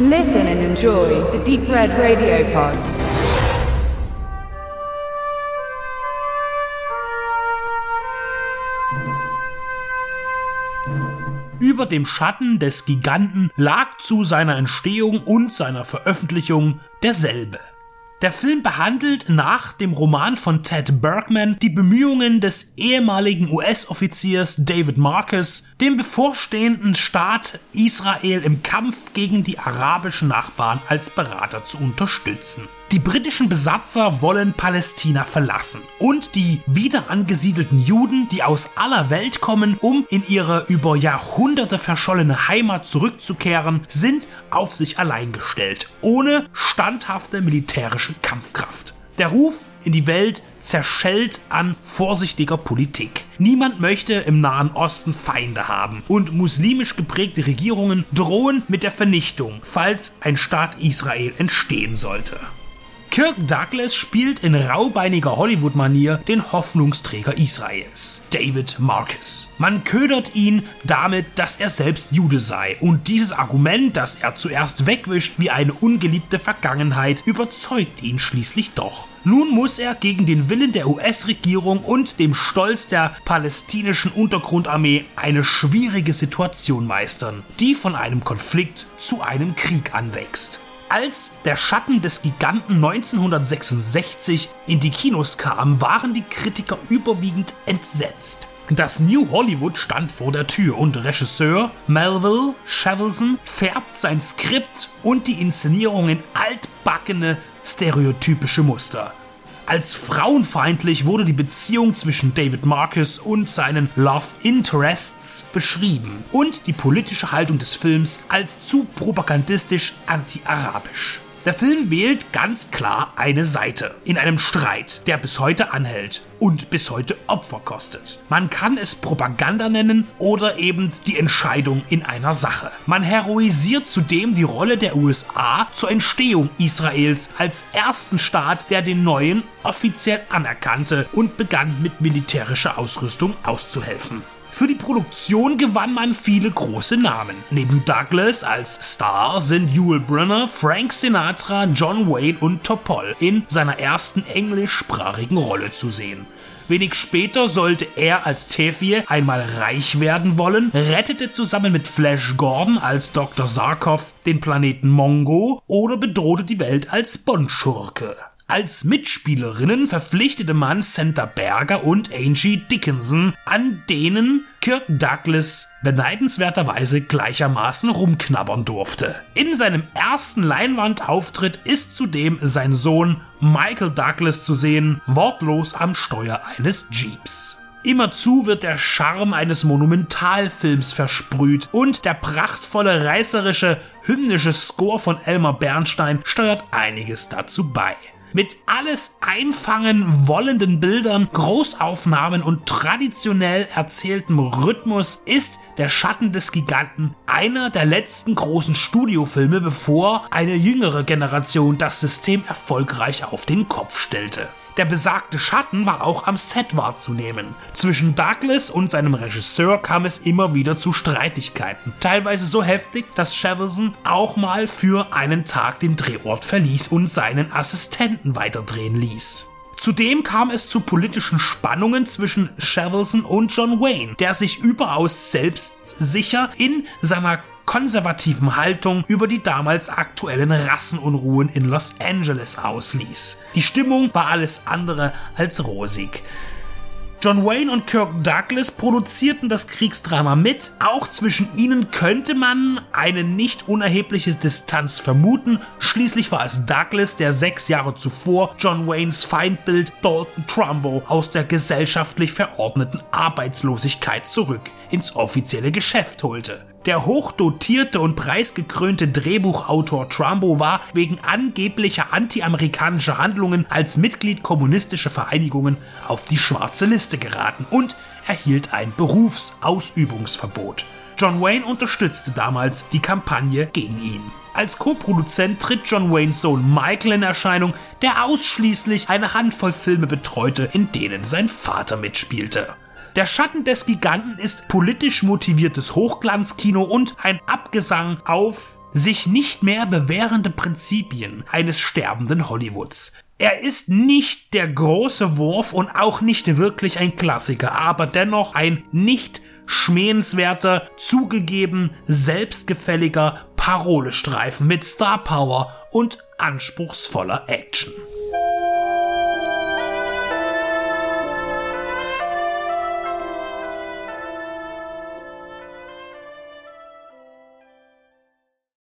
Listen and enjoy the Deep Red Radio Pod. Über dem Schatten des Giganten lag zu seiner Entstehung und seiner Veröffentlichung derselbe. Der Film behandelt nach dem Roman von Ted Bergman die Bemühungen des ehemaligen US-Offiziers David Marcus, den bevorstehenden Staat Israel im Kampf gegen die arabischen Nachbarn als Berater zu unterstützen. Die britischen Besatzer wollen Palästina verlassen und die wieder angesiedelten Juden, die aus aller Welt kommen, um in ihre über Jahrhunderte verschollene Heimat zurückzukehren, sind auf sich allein gestellt, ohne standhafte militärische Kampfkraft. Der Ruf in die Welt zerschellt an vorsichtiger Politik. Niemand möchte im Nahen Osten Feinde haben und muslimisch geprägte Regierungen drohen mit der Vernichtung, falls ein Staat Israel entstehen sollte. Kirk Douglas spielt in raubeiniger Hollywood-Manier den Hoffnungsträger Israels, David Marcus. Man ködert ihn damit, dass er selbst Jude sei und dieses Argument, das er zuerst wegwischt wie eine ungeliebte Vergangenheit, überzeugt ihn schließlich doch. Nun muss er gegen den Willen der US-Regierung und dem Stolz der palästinischen Untergrundarmee eine schwierige Situation meistern, die von einem Konflikt zu einem Krieg anwächst. Als der Schatten des Giganten 1966 in die Kinos kam, waren die Kritiker überwiegend entsetzt. Das New Hollywood stand vor der Tür und Regisseur Melville Shevelson färbt sein Skript und die Inszenierung in altbackene, stereotypische Muster. Als frauenfeindlich wurde die Beziehung zwischen David Marcus und seinen Love Interests beschrieben und die politische Haltung des Films als zu propagandistisch anti-arabisch. Der Film wählt ganz klar eine Seite in einem Streit, der bis heute anhält und bis heute Opfer kostet. Man kann es Propaganda nennen oder eben die Entscheidung in einer Sache. Man heroisiert zudem die Rolle der USA zur Entstehung Israels als ersten Staat, der den neuen offiziell anerkannte und begann mit militärischer Ausrüstung auszuhelfen. Für die Produktion gewann man viele große Namen. Neben Douglas als Star sind Yul Brynner, Frank Sinatra, John Wayne und Topol in seiner ersten englischsprachigen Rolle zu sehen. Wenig später sollte er als Tefie einmal reich werden wollen, rettete zusammen mit Flash Gordon als Dr. Sarkov den Planeten Mongo oder bedrohte die Welt als Bond-Schurke. Als Mitspielerinnen verpflichtete man Santa Berger und Angie Dickinson, an denen Kirk Douglas beneidenswerterweise gleichermaßen rumknabbern durfte. In seinem ersten Leinwandauftritt ist zudem sein Sohn Michael Douglas zu sehen, wortlos am Steuer eines Jeeps. Immerzu wird der Charme eines Monumentalfilms versprüht und der prachtvolle, reißerische, hymnische Score von Elmar Bernstein steuert einiges dazu bei. Mit alles einfangen wollenden Bildern, Großaufnahmen und traditionell erzähltem Rhythmus ist Der Schatten des Giganten einer der letzten großen Studiofilme, bevor eine jüngere Generation das System erfolgreich auf den Kopf stellte. Der besagte Schatten war auch am Set wahrzunehmen. Zwischen Douglas und seinem Regisseur kam es immer wieder zu Streitigkeiten. Teilweise so heftig, dass Shevelson auch mal für einen Tag den Drehort verließ und seinen Assistenten weiterdrehen ließ. Zudem kam es zu politischen Spannungen zwischen Shevelson und John Wayne, der sich überaus selbstsicher in seiner konservativen Haltung über die damals aktuellen Rassenunruhen in Los Angeles ausließ. Die Stimmung war alles andere als rosig. John Wayne und Kirk Douglas produzierten das Kriegsdrama mit. Auch zwischen ihnen könnte man eine nicht unerhebliche Distanz vermuten. Schließlich war es Douglas, der sechs Jahre zuvor John Waynes Feindbild Dalton Trumbo aus der gesellschaftlich verordneten Arbeitslosigkeit zurück ins offizielle Geschäft holte. Der hochdotierte und preisgekrönte Drehbuchautor Trumbo war wegen angeblicher anti-amerikanischer Handlungen als Mitglied kommunistischer Vereinigungen auf die schwarze Liste geraten und erhielt ein Berufsausübungsverbot. John Wayne unterstützte damals die Kampagne gegen ihn. Als Co-Produzent tritt John Waynes Sohn Michael in Erscheinung, der ausschließlich eine Handvoll Filme betreute, in denen sein Vater mitspielte. Der Schatten des Giganten ist politisch motiviertes Hochglanzkino und ein Abgesang auf sich nicht mehr bewährende Prinzipien eines sterbenden Hollywoods. Er ist nicht der große Wurf und auch nicht wirklich ein Klassiker, aber dennoch ein nicht schmähenswerter, zugegeben selbstgefälliger Parolestreifen mit Star Power und anspruchsvoller Action.